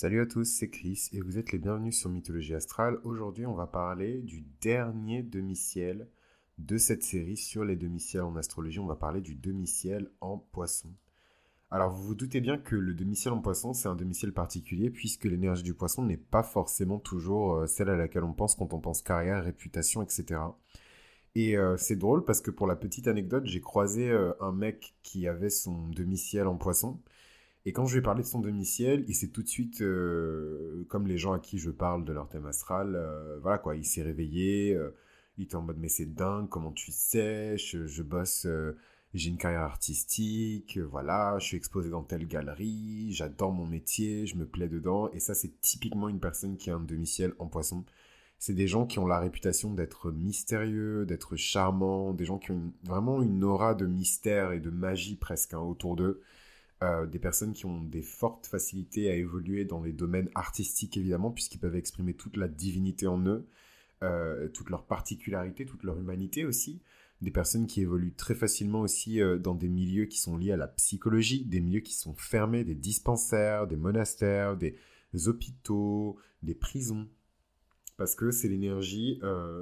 Salut à tous, c'est Chris et vous êtes les bienvenus sur Mythologie Astrale. Aujourd'hui, on va parler du dernier demi-ciel de cette série sur les demi-ciels en astrologie. On va parler du demi-ciel en poisson. Alors, vous vous doutez bien que le demi-ciel en poisson, c'est un demi-ciel particulier puisque l'énergie du poisson n'est pas forcément toujours euh, celle à laquelle on pense quand on pense carrière, réputation, etc. Et euh, c'est drôle parce que pour la petite anecdote, j'ai croisé euh, un mec qui avait son demi-ciel en poisson. Et quand je lui ai parlé de son demi-ciel, il s'est tout de suite, euh, comme les gens à qui je parle de leur thème astral, euh, voilà quoi, il s'est réveillé, euh, il était en mode mais c'est dingue, comment tu sais, je, bosse, j'ai une carrière artistique, voilà, je suis exposé dans telle galerie, j'adore mon métier, je me plais dedans. Et ça c'est typiquement une personne qui a un demi-ciel en poisson. C'est des gens qui ont la réputation d'être mystérieux, d'être charmants, des gens qui ont vraiment une aura de mystère et de magie presque hein, autour d'eux. Euh, des personnes qui ont des fortes facilités à évoluer dans les domaines artistiques évidemment, puisqu'ils peuvent exprimer toute la divinité en eux, euh, toute leur particularité, toute leur humanité aussi. Des personnes qui évoluent très facilement aussi euh, dans des milieux qui sont liés à la psychologie, des milieux qui sont fermés, des dispensaires, des monastères, des hôpitaux, des prisons, parce que c'est l'énergie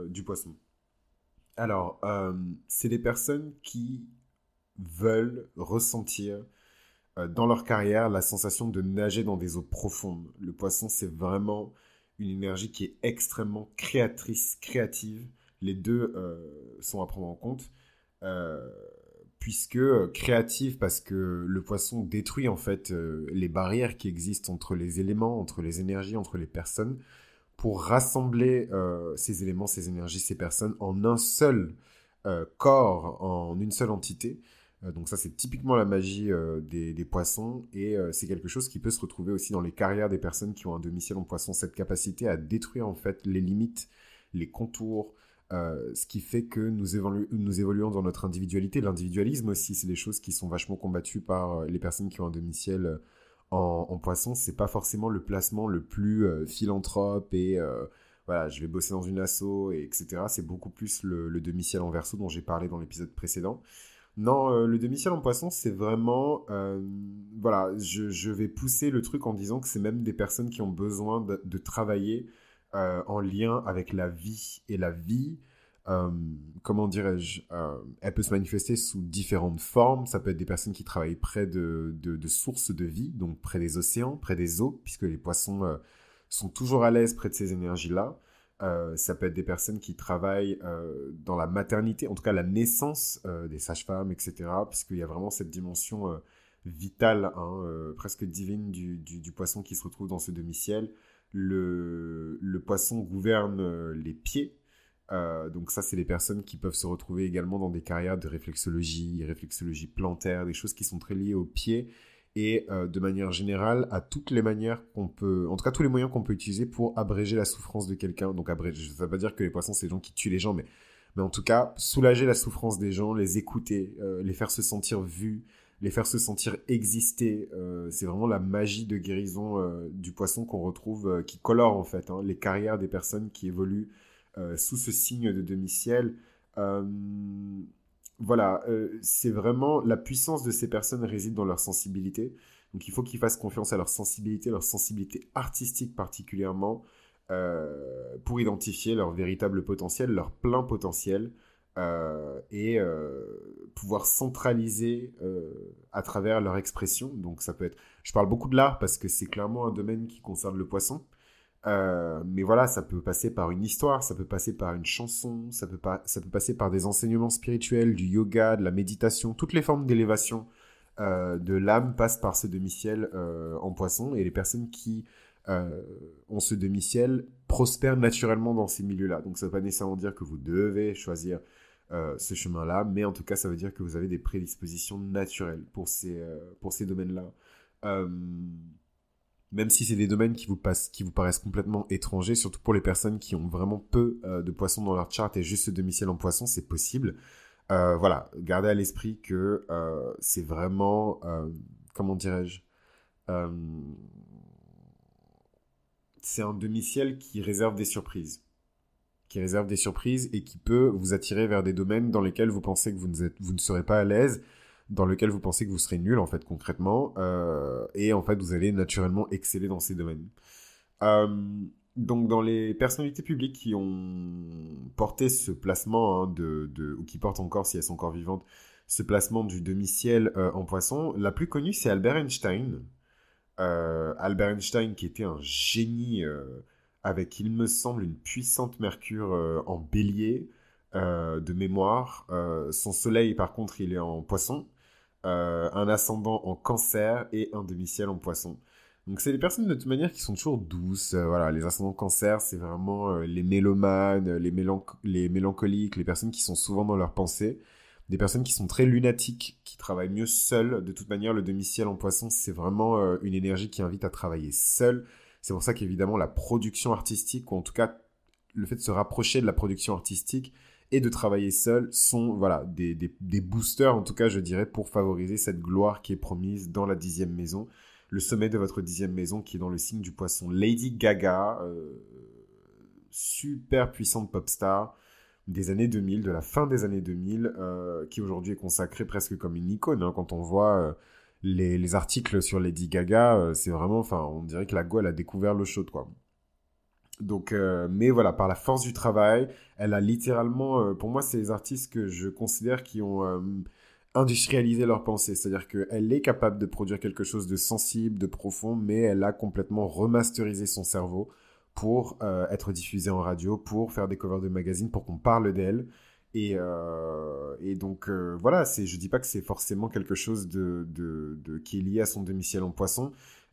du poisson. Alors, c'est des personnes qui veulent ressentir dans leur carrière la sensation de nager dans des eaux profondes. Le poisson, c'est vraiment une énergie qui est extrêmement créatrice, créative. Les deux euh, sont à prendre en compte. Euh, puisque créative parce que le poisson détruit en fait les barrières qui existent entre les éléments, entre les énergies, entre les personnes, pour rassembler ces éléments, ces énergies, ces personnes en un seul corps, en une seule entité. Euh, donc ça, c'est typiquement la magie euh, des, poissons et euh, c'est quelque chose qui peut se retrouver aussi dans les carrières des personnes qui ont un demi-ciel en poisson, cette capacité à détruire en fait les limites, les contours, ce qui fait que nous, évoluons dans notre individualité. L'individualisme aussi, c'est des choses qui sont vachement combattues par les personnes qui ont un demi-ciel en, en, poisson. C'est pas forcément le placement le plus philanthrope et voilà, je vais bosser dans une asso, et etc. C'est beaucoup plus le, le demi-ciel en verso dont j'ai parlé dans l'épisode précédent. Non, euh, le demi-ciel en poisson, c'est vraiment... Euh, voilà, je, vais pousser le truc en disant que c'est même des personnes qui ont besoin de, travailler euh, en lien avec la vie. Et la vie, comment dirais-je, elle peut se manifester sous différentes formes. Ça peut être des personnes qui travaillent près de, de sources de vie, donc près des océans, près des eaux, puisque les poissons sont toujours à l'aise près de ces énergies-là. Euh, ça peut être des personnes qui travaillent euh, dans la maternité, en tout cas la naissance euh, des sages-femmes, etc. Puisqu'il y a vraiment cette dimension vitale, hein, presque divine du, poisson qui se retrouve dans ce demi-ciel. Le, le, poisson gouverne les pieds. donc ça, c'est les personnes qui peuvent se retrouver également dans des carrières de réflexologie, réflexologie plantaire, des choses qui sont très liées aux pieds et euh, de manière générale à toutes les manières qu'on peut, en tout cas tous les moyens qu'on peut utiliser pour abréger la souffrance de quelqu'un. Donc abréger, ça veut pas dire que les poissons c'est les gens qui tuent les gens, mais, mais en tout cas soulager la souffrance des gens, les écouter, euh, les faire se sentir vus, les faire se sentir exister. Euh, c'est vraiment la magie de guérison du poisson qu'on retrouve, qui colore en fait hein, les carrières des personnes qui évoluent sous ce signe de demi-ciel voilà, euh, c'est vraiment la puissance de ces personnes réside dans leur sensibilité. Donc il faut qu'ils fassent confiance à leur sensibilité, leur sensibilité artistique particulièrement, euh, pour identifier leur véritable potentiel, leur plein potentiel, euh, et pouvoir centraliser à travers leur expression. Donc ça peut être, je parle beaucoup de l'art parce que c'est clairement un domaine qui concerne le poisson. Euh, mais voilà, ça peut passer par une histoire, ça peut passer par une chanson, ça peut, pas, ça peut passer par des enseignements spirituels, du yoga, de la méditation, toutes les formes d'élévation euh, de l'âme passent par ce demi-ciel euh, en poisson. Et les personnes qui ont ce demi-ciel prospèrent naturellement dans ces milieux-là. Donc ça ne veut pas nécessairement dire que vous devez choisir ce chemin-là, mais en tout cas ça veut dire que vous avez des prédispositions naturelles pour ces, pour ces domaines-là même si c'est des domaines qui vous, passent, qui vous paraissent complètement étrangers, surtout pour les personnes qui ont vraiment peu euh, de poissons dans leur chart et juste ce demi-ciel en poisson, c'est possible. Euh, voilà, gardez à l'esprit que euh, c'est vraiment, comment dirais-je, c'est un demi-ciel qui réserve des surprises. Qui réserve des surprises et qui peut vous attirer vers des domaines dans lesquels vous pensez que vous ne, vous ne serez pas à l'aise dans lequel vous pensez que vous serez nul en fait concrètement euh, et en fait vous allez naturellement exceller dans ces domaines. Euh, donc dans les personnalités publiques qui ont porté ce placement hein, de, ou qui portent encore si elles sont encore vivantes ce placement du demi-ciel euh, en poisson, la plus connue c'est Albert Einstein. Albert Einstein qui était un génie avec il me semble une puissante Mercure en bélier de mémoire. son soleil par contre il est en poisson. Euh, un ascendant en cancer et un demi-ciel en poisson. Donc c'est des personnes de toute manière qui sont toujours douces. Euh, voilà, les ascendants cancer, c'est vraiment euh, les mélomanes, les, les mélancoliques, les personnes qui sont souvent dans leurs pensées, des personnes qui sont très lunatiques, qui travaillent mieux seules. De toute manière, le demi-ciel en poisson, c'est vraiment une énergie qui invite à travailler seul. C'est pour ça qu'évidemment la production artistique, ou en tout cas le fait de se rapprocher de la production artistique, et de travailler seul sont voilà des, des, boosters en tout cas je dirais pour favoriser cette gloire qui est promise dans la dixième maison. Le sommet de votre dixième maison qui est dans le signe du poisson. Lady Gaga euh, super puissante pop star des années 2000 de la fin des années 2000 euh, qui aujourd'hui est consacrée presque comme une icône hein. quand on voit euh, les, les, articles sur Lady Gaga c'est vraiment enfin on dirait que la go elle a découvert le show quoi donc, euh, mais voilà, par la force du travail, elle a littéralement, euh, pour moi, c'est les artistes que je considère qui ont euh, industrialisé leur pensée. C'est-à-dire qu'elle est capable de produire quelque chose de sensible, de profond, mais elle a complètement remasterisé son cerveau pour être diffusée en radio, pour faire des covers de magazines, pour qu'on parle d'elle. Et, donc voilà, je dis pas que c'est forcément quelque chose de, de, qui est lié à son demi-ciel en poisson,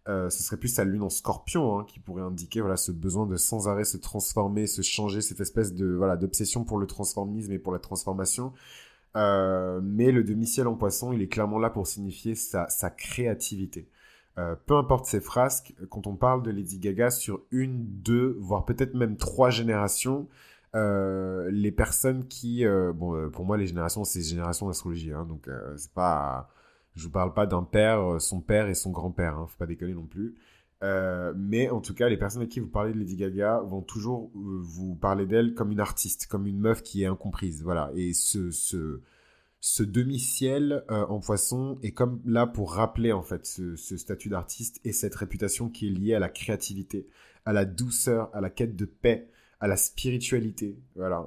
euh, ce serait plus sa lune en scorpion hein, qui pourrait indiquer voilà ce besoin de sans arrêt se transformer, se changer, cette espèce de voilà d'obsession pour le transformisme et pour la transformation. Euh, mais le demi-ciel en poisson, il est clairement là pour signifier sa, créativité. Euh, peu importe ses frasques, quand on parle de Lady Gaga sur une, deux, voire peut-être même trois générations, les personnes qui, bon, pour moi les générations, c'est générations d'astrologie, hein, donc c'est pas je vous parle pas d'un père, euh, son père et son grand-père, hein, faut pas déconner non plus. Euh, mais en tout cas, les personnes à qui vous parlez de Lady Gaga vont toujours euh, vous parler d'elle comme une artiste, comme une meuf qui est incomprise. Voilà. Et ce, ce, demi-ciel en poisson est comme là pour rappeler en fait ce, ce statut d'artiste et cette réputation qui est liée à la créativité, à la douceur, à la quête de paix, à la spiritualité. Voilà.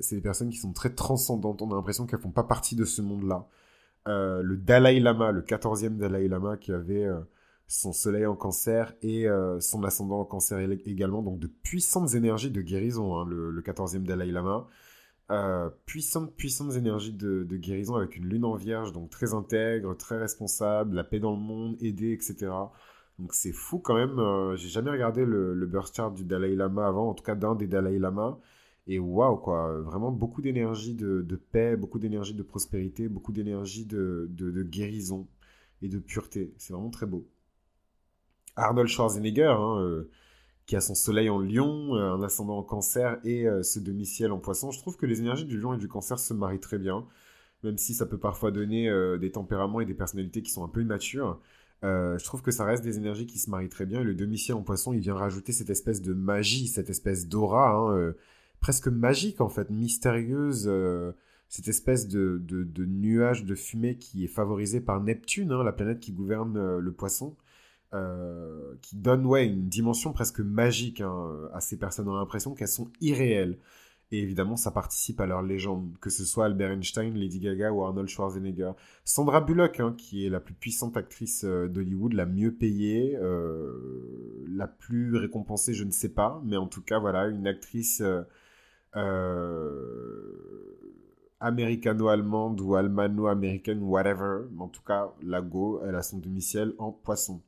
c'est des personnes qui sont très transcendantes. On a l'impression qu'elles font pas partie de ce monde-là. Euh, le Dalai Lama, le 14e Dalai Lama qui avait euh, son soleil en cancer et euh, son ascendant en cancer également, donc de puissantes énergies de guérison, hein, le, 14e Dalai Lama. puissantes, puissantes énergies de, guérison avec une lune en vierge, donc très intègre, très responsable, la paix dans le monde, aider, etc. Donc c'est fou quand même. J'ai jamais regardé le, le birth chart du Dalai Lama avant, en tout cas d'un des Dalai Lama. Et waouh, quoi, vraiment beaucoup d'énergie de, paix, beaucoup d'énergie de prospérité, beaucoup d'énergie de, guérison et de pureté. C'est vraiment très beau. Arnold Schwarzenegger, hein, euh, qui a son soleil en lion, euh, un ascendant en cancer et euh, ce demi-ciel en poisson, je trouve que les énergies du lion et du cancer se marient très bien, même si ça peut parfois donner des tempéraments et des personnalités qui sont un peu immatures. je trouve que ça reste des énergies qui se marient très bien et le demi-ciel en poisson, il vient rajouter cette espèce de magie, cette espèce d'aura. Hein, presque magique en fait, mystérieuse, euh, cette espèce de, nuage de fumée qui est favorisé par Neptune, hein, la planète qui gouverne euh, le poisson, euh, qui donne ouais, une dimension presque magique hein, à ces personnes. On a l'impression qu'elles sont irréelles. Et évidemment, ça participe à leur légende, que ce soit Albert Einstein, Lady Gaga ou Arnold Schwarzenegger. Sandra Bullock, hein, qui est la plus puissante actrice d'Hollywood, la mieux payée, la plus récompensée, je ne sais pas, mais en tout cas, voilà, une actrice américano-allemande ou allemano-américaine, whatever. Mais en tout cas, la Go, elle a son demi-ciel en poisson.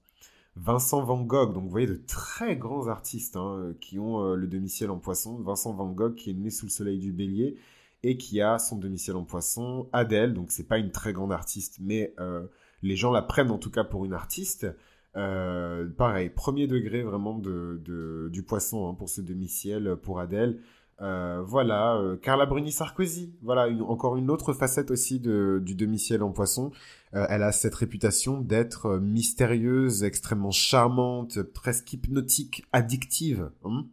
Vincent Van Gogh, donc vous voyez de très grands artistes hein, qui ont euh, le demi-ciel en poisson. Vincent Van Gogh qui est né sous le soleil du bélier et qui a son demi-ciel en poisson. Adèle, donc c'est pas une très grande artiste, mais euh, les gens la prennent en tout cas pour une artiste. pareil, premier degré vraiment de, du poisson hein, pour ce demi-ciel pour Adèle. Euh, voilà, euh, Carla Bruni Sarkozy, voilà encore une autre facette aussi du demi-ciel en poisson. Euh, elle a cette réputation d'être mystérieuse, extrêmement charmante, presque hypnotique, addictive. Hein.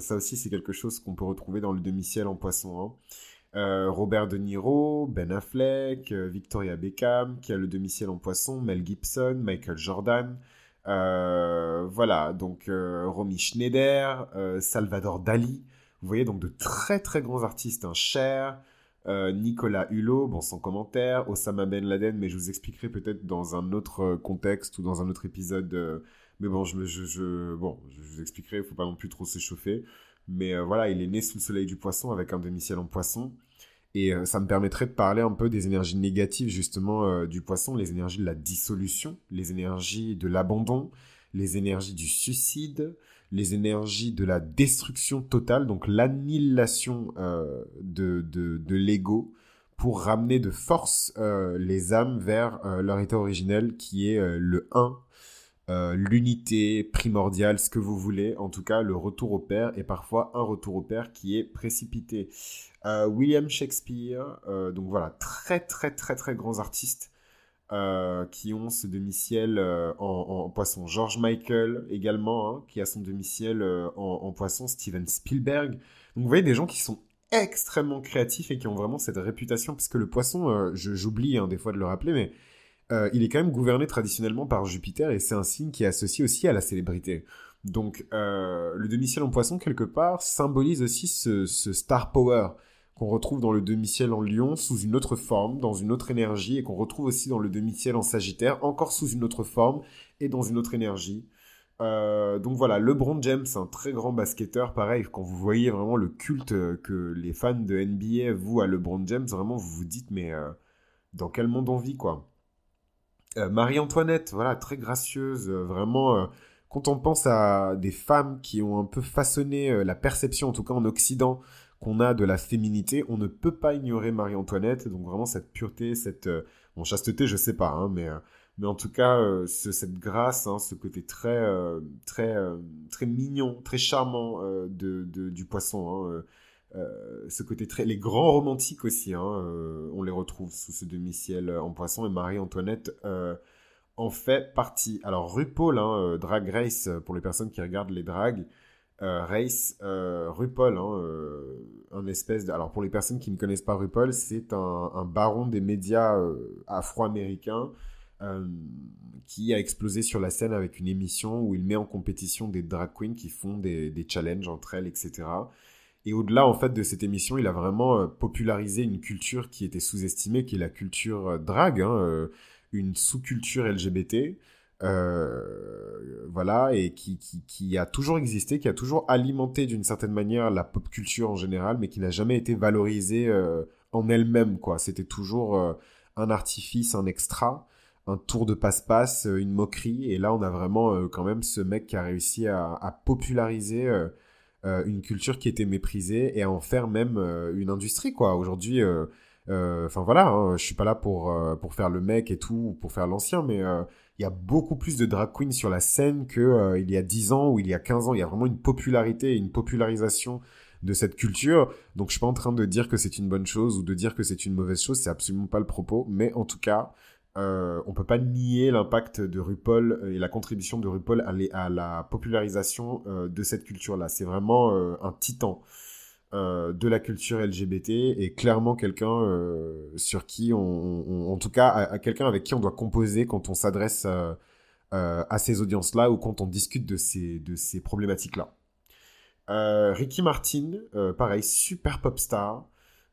ça aussi c'est quelque chose qu'on peut retrouver dans le demi-ciel en poisson. Robert De Niro, Ben Affleck, Victoria Beckham, qui a le demi-ciel en poisson, Mel Gibson, Michael Jordan. voilà, donc Romy Schneider, Salvador Dali. Vous voyez donc de très très grands artistes, un hein. Cher, euh, Nicolas Hulot, bon sans commentaire, Osama Ben Laden, mais je vous expliquerai peut-être dans un autre euh, contexte ou dans un autre épisode. Euh, mais bon, je, bon, je vous expliquerai, il faut pas non plus trop s'échauffer. Mais voilà, il est né sous le soleil du poisson avec un demi-ciel en poisson. Et ça me permettrait de parler un peu des énergies négatives justement du poisson, les énergies de la dissolution, les énergies de l'abandon, les énergies du suicide, les énergies de la destruction totale, donc l'annihilation euh, de, de, l'ego, pour ramener de force euh, les âmes vers euh, leur état originel qui est le 1, l'unité primordiale, ce que vous voulez, en tout cas le retour au père, et parfois un retour au père qui est précipité. William Shakespeare, donc voilà, très très très très grands artistes euh, qui ont ce demi-ciel euh, en, poisson. George Michael également, hein, qui a son demi-ciel euh, en, poisson. Steven Spielberg. Donc vous voyez des gens qui sont extrêmement créatifs et qui ont vraiment cette réputation, puisque le poisson, j'oublie hein, des fois de le rappeler, mais il est quand même gouverné traditionnellement par Jupiter et c'est un signe qui est associé aussi à la célébrité. Donc le demi-ciel en poisson, quelque part, symbolise aussi ce, ce star power qu'on retrouve dans le demi-ciel en lion sous une autre forme, dans une autre énergie, et qu'on retrouve aussi dans le demi-ciel en sagittaire, encore sous une autre forme et dans une autre énergie. Euh, donc voilà, LeBron James, un très grand basketteur, pareil, quand vous voyez vraiment le culte que les fans de NBA vouent à LeBron James, vraiment vous vous dites, mais euh, dans quel monde on vit, quoi euh, Marie-Antoinette, voilà, très gracieuse, vraiment, quand on pense à des femmes qui ont un peu façonné la perception, en tout cas en Occident, qu'on a de la féminité, on ne peut pas ignorer Marie-Antoinette. Donc vraiment cette pureté, cette euh, bon chasteté, je sais pas, hein, mais euh, mais en tout cas euh, cette grâce, hein, ce côté très très très mignon, très charmant de, du poisson. Hein, ce côté très les grands romantiques aussi, hein, on les retrouve sous ce demi-ciel en poisson et Marie-Antoinette en fait partie. Alors RuPaul, hein, Drag Race pour les personnes qui regardent les drags. Euh, Race, euh, RuPaul, hein, euh, un espèce de... Alors pour les personnes qui ne connaissent pas RuPaul, c'est un, baron des médias afro-américains qui a explosé sur la scène avec une émission où il met en compétition des drag queens qui font des, challenges entre elles, etc. Et au-delà en fait de cette émission, il a vraiment popularisé une culture qui était sous-estimée, qui est la culture drag, hein, une sous-culture LGBT. Euh, voilà, et qui, qui, qui, a toujours existé, qui a toujours alimenté d'une certaine manière la pop culture en général, mais qui n'a jamais été valorisée euh, en elle-même, quoi. C'était toujours euh, un artifice, un extra, un tour de passe-passe, une moquerie, et là on a vraiment quand même ce mec qui a réussi à, à populariser une culture qui était méprisée et à en faire même une industrie, quoi. Aujourd'hui, enfin voilà, hein, je suis pas là pour, pour faire le mec et tout, pour faire l'ancien, mais il y a beaucoup plus de drag queens sur la scène que euh, y a 10 ans ou il y a 15 ans. Il y a vraiment une popularité, une popularisation de cette culture. Donc je suis pas en train de dire que c'est une bonne chose ou de dire que c'est une mauvaise chose. C'est absolument pas le propos. Mais en tout cas, euh, on peut pas nier l'impact de RuPaul et la contribution de RuPaul à, la popularisation euh, de cette culture-là. C'est vraiment euh, un titan. Euh, de la culture LGBT et clairement quelqu'un euh, sur qui on, en tout cas à, quelqu'un avec qui on doit composer quand on s'adresse euh, à ces audiences-là ou quand on discute de ces, de ces problématiques-là. Ricky Martin, pareil, super pop star.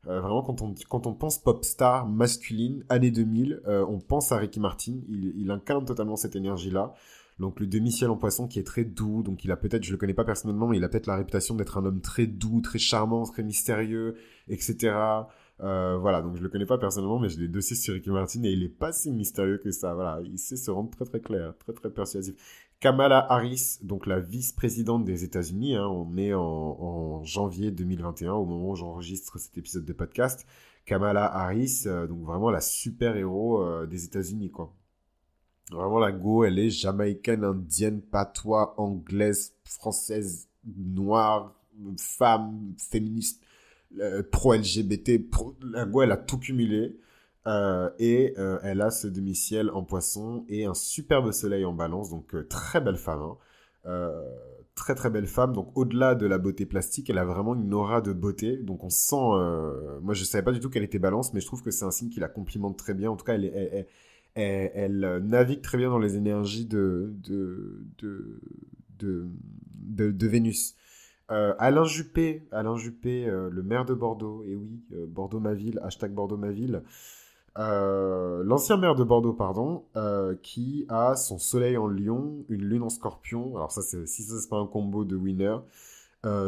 vraiment, quand on, quand on pense pop star masculine, année 2000, on pense à Ricky Martin. Il incarne totalement cette énergie-là. Donc le demi-ciel en poisson qui est très doux, donc il a peut-être, je le connais pas personnellement, mais il a peut-être la réputation d'être un homme très doux, très charmant, très mystérieux, etc. Euh, voilà, donc je le connais pas personnellement, mais j'ai des dossiers sur Ricky Martin et il est pas si mystérieux que ça. Voilà, il sait se rendre très très clair, très très persuasif. Kamala Harris, donc la vice-présidente des États-Unis, hein, on est en, janvier 2021 au moment où j'enregistre cet épisode de podcast. Kamala Harris, euh, donc vraiment la super héros euh, des États-Unis, quoi. Vraiment, la go, elle est jamaïcaine, indienne, patois, anglaise, française, noire, femme, féministe, euh, pro-LGBT. Pro... La go, elle a tout cumulé. Euh, et euh, elle a ce demi-ciel en poisson et un superbe soleil en balance. Donc, très belle femme. Hein. très très belle femme. Donc au-delà de la beauté plastique, elle a vraiment une aura de beauté. Donc on sent. moi je savais pas du tout qu'elle était balance, mais je trouve que c'est un signe qui la complimente très bien. En tout cas, elle, elle, elle navigue très bien dans les énergies de, de, de, de, Vénus. Euh, Alain Juppé, Alain Juppé euh, le maire de Bordeaux, et oui, euh, Bordeaux ma ville, hashtag Bordeaux ma ville, l'ancien maire de Bordeaux, pardon, qui a son soleil en lion, une lune en scorpion, alors ça, c'est, si ça c'est pas un combo de winner,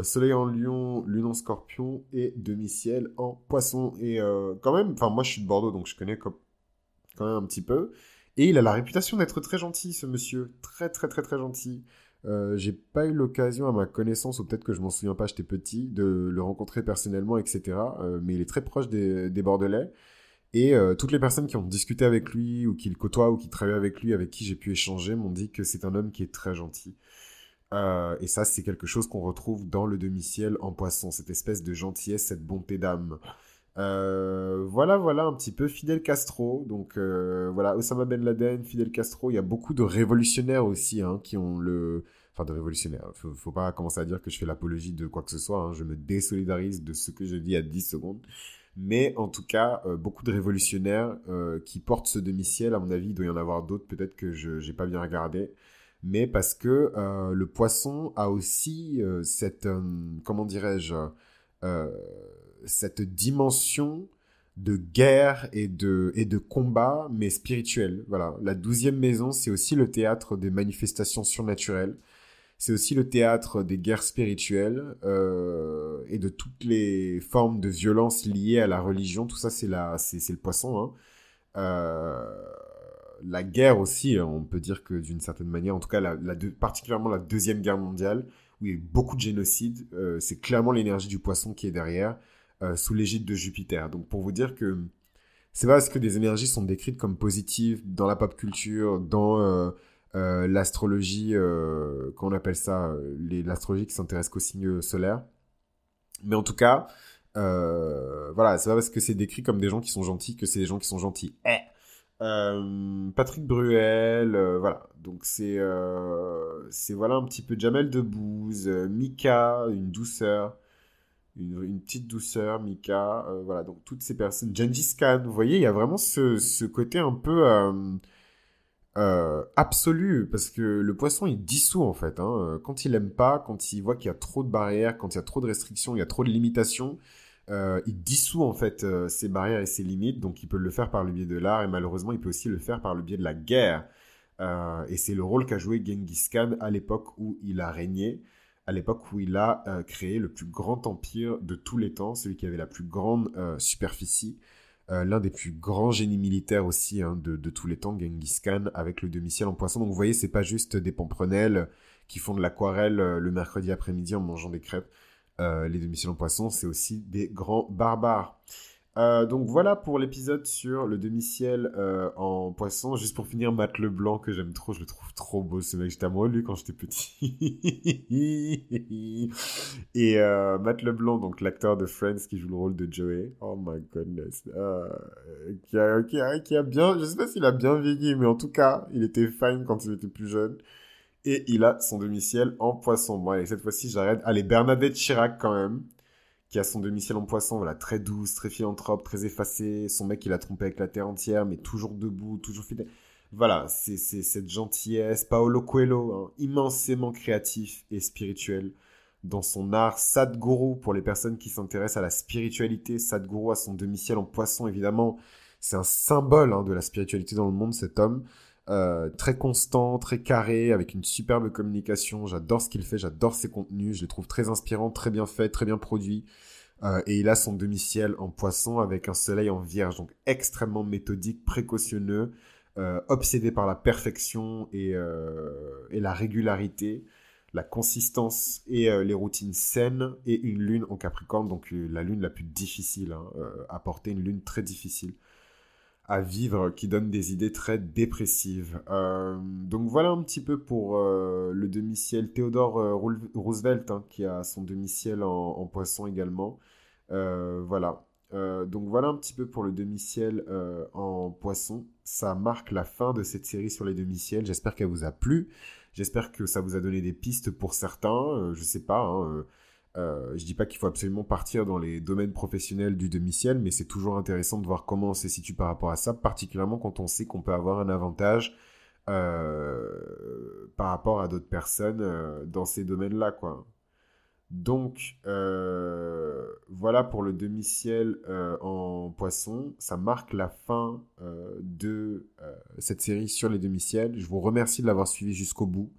soleil en lion, lune en scorpion et demi-ciel en poisson. Et quand même, enfin moi je suis de Bordeaux, donc je connais quand même un petit peu, et il a la réputation d'être très gentil, ce monsieur, très très très très gentil. Euh, j'ai pas eu l'occasion, à ma connaissance, ou peut-être que je m'en souviens pas, j'étais petit, de le rencontrer personnellement, etc. Euh, mais il est très proche des, Bordelais. Et euh, toutes les personnes qui ont discuté avec lui, ou qui le côtoient, ou qui travaillent avec lui, avec qui j'ai pu échanger, m'ont dit que c'est un homme qui est très gentil. et ça, c'est quelque chose qu'on retrouve dans le demi-ciel en poisson, cette espèce de gentillesse, cette bonté d'âme. Voilà, voilà un petit peu Fidel Castro. Donc voilà, Osama Ben Laden, Fidel Castro. Il y a beaucoup de révolutionnaires aussi hein, qui ont le, enfin de révolutionnaire. Faut, faut pas commencer à dire que je fais l'apologie de quoi que ce soit. Hein. Je me désolidarise de ce que je dis à 10 secondes. Mais en tout cas, euh, beaucoup de révolutionnaires euh, qui portent ce demi-ciel. À mon avis, il doit y en avoir d'autres. Peut-être que je n'ai pas bien regardé. Mais parce que euh, le poisson a aussi cette, comment dirais-je, cette dimension de guerre et de, et de combat, mais spirituel. Voilà. La douzième maison, c'est aussi le théâtre des manifestations surnaturelles. C'est aussi le théâtre des guerres spirituelles euh, et de toutes les formes de violence liées à la religion. Tout ça, c'est c'est, le poisson. Hein. Euh, la guerre aussi, hein, on peut dire que d'une certaine manière, en tout cas, la, particulièrement la deuxième guerre mondiale, où il y a eu beaucoup de génocides, euh, c'est clairement l'énergie du poisson qui est derrière, sous l'égide de Jupiter. Donc pour vous dire que c'est pas parce que des énergies sont décrites comme positives dans la pop culture, dans euh, l'astrologie, euh, qu'on appelle ça, euh, l'astrologie qui s'intéresse qu'aux signes solaires. Mais en tout cas, voilà, c'est pas parce que c'est décrit comme des gens qui sont gentils que c'est des gens qui sont gentils. Eh. Patrick Bruel, voilà. Donc c'est c'est voilà un petit peu Jamel Debbouze, Mika, une douceur, une, petite douceur, Mika, voilà. Donc toutes ces personnes, Gengis Khan, vous voyez, il y a vraiment ce, ce côté un peu euh, absolu, parce que le poisson, il dissout en fait. Hein. Quand il aime pas, quand il voit qu'il y a trop de barrières, quand il y a trop de restrictions, il y a trop de limitations, euh, il dissout en fait euh, ses barrières et ses limites. Donc il peut le faire par le biais de l'art et malheureusement il peut aussi le faire par le biais de la guerre. et c'est le rôle qu'a joué Genghis Khan à l'époque où il a régné, à l'époque où il a créé le plus grand empire de tous les temps, celui qui avait la plus grande superficie. Euh, l'un des plus grands génies militaires aussi hein, de, tous les temps, Genghis Khan, avec le demi-ciel en poisson. Donc vous voyez, c'est pas juste des pamprenelles qui font de l'aquarelle euh, le mercredi après-midi en mangeant des crêpes. Euh, les demi-ciels en poisson, c'est aussi des grands barbares. Euh, donc voilà pour l'épisode sur le demi-ciel euh, en poisson. Juste pour finir, Matt Leblanc, que j'aime trop, je le trouve trop beau ce mec. J'étais amoureux de lui quand j'étais petit. Et Matt Leblanc, donc l'acteur de Friends qui joue le rôle de Joey. Oh my goodness. qui, a, qui, a, bien, je sais pas s'il a bien vieilli, mais en tout cas, il était fine quand il était plus jeune. Et il a son demi-ciel en poisson. Bon, allez, cette fois-ci, j'arrête. Allez, Bernadette Chirac quand même qui a son demi-ciel en poisson, voilà, très douce, très philanthrope, très effacée. Son mec, il a trompé avec la terre entière, mais toujours debout, toujours fidèle. Voilà, c'est cette gentillesse. Paolo Coelho, hein, immensément créatif et spirituel dans son art. Sadhguru, pour les personnes qui s'intéressent à la spiritualité, Sadhguru a son demi-ciel en poisson, évidemment. C'est un symbole hein, de la spiritualité dans le monde, cet homme. Euh, très constant, très carré, avec une superbe communication. J'adore ce qu'il fait, j'adore ses contenus, je les trouve très inspirants, très bien faits, très bien produits. Euh, et il a son demi-ciel en poisson avec un soleil en vierge, donc extrêmement méthodique, précautionneux, euh, obsédé par la perfection et, la régularité, la consistance et les routines saines, et une lune en Capricorne, donc la lune la plus difficile hein, à porter, une lune très difficile à vivre qui donne des idées très dépressives. Euh, donc voilà un petit peu pour euh, le demi-ciel. Theodore euh, Roosevelt qui a son demi-ciel en, poisson également. voilà. donc voilà un petit peu pour le demi-ciel en poisson. Ça marque la fin de cette série sur les demi-ciels. J'espère qu'elle vous a plu. J'espère que ça vous a donné des pistes pour certains. je sais pas. Hein, euh, je dis pas qu'il faut absolument partir dans les domaines professionnels du demi-ciel, mais c'est toujours intéressant de voir comment on se situe par rapport à ça, particulièrement quand on sait qu'on peut avoir un avantage euh, par rapport à d'autres personnes euh, dans ces domaines-là. Donc, voilà pour le demi-ciel en poisson. Ça marque la fin de cette série sur les demi-ciels. Je vous remercie de l'avoir suivi jusqu'au bout.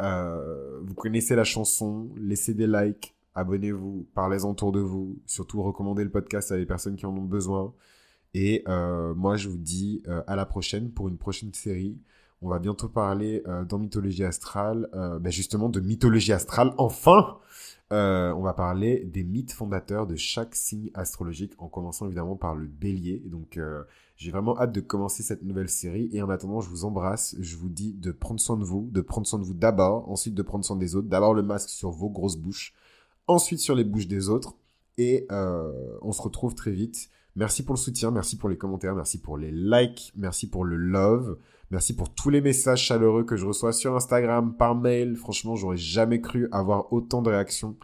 vous connaissez la chanson, laissez des likes, abonnez-vous, parlez-en autour de vous, surtout recommandez le podcast à des personnes qui en ont besoin. Et euh, moi, je vous dis euh, à la prochaine pour une prochaine série. On va bientôt parler euh, dans Mythologie Astrale, ben justement de Mythologie Astrale, enfin On va parler des mythes fondateurs de chaque signe astrologique, en commençant évidemment par le bélier. Donc j'ai vraiment hâte de commencer cette nouvelle série. Et en attendant, je vous embrasse. Je vous dis de prendre soin de vous, de prendre soin de vous d'abord, ensuite de prendre soin des autres. D'abord le masque sur vos grosses bouches ensuite sur les bouches des autres. Et euh, on se retrouve très vite. Merci pour le soutien, merci pour les commentaires, merci pour les likes, merci pour le love, merci pour tous les messages chaleureux que je reçois sur Instagram, par mail. Franchement, j'aurais jamais cru avoir autant de réactions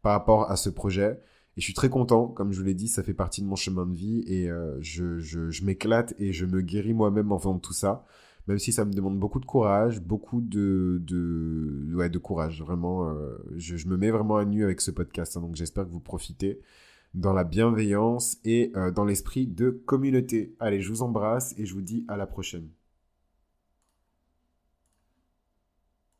par rapport à ce projet. Et je suis très content, comme je vous l'ai dit, ça fait partie de mon chemin de vie et euh, je, je, je m'éclate et je me guéris moi-même en faisant tout ça même si ça me demande beaucoup de courage, beaucoup de, de, ouais, de courage. Vraiment, euh, je, je, me mets vraiment à nu avec ce podcast, hein, donc j'espère que vous profitez dans la bienveillance et euh, dans l'esprit de communauté. Allez, je vous embrasse et je vous dis à la prochaine.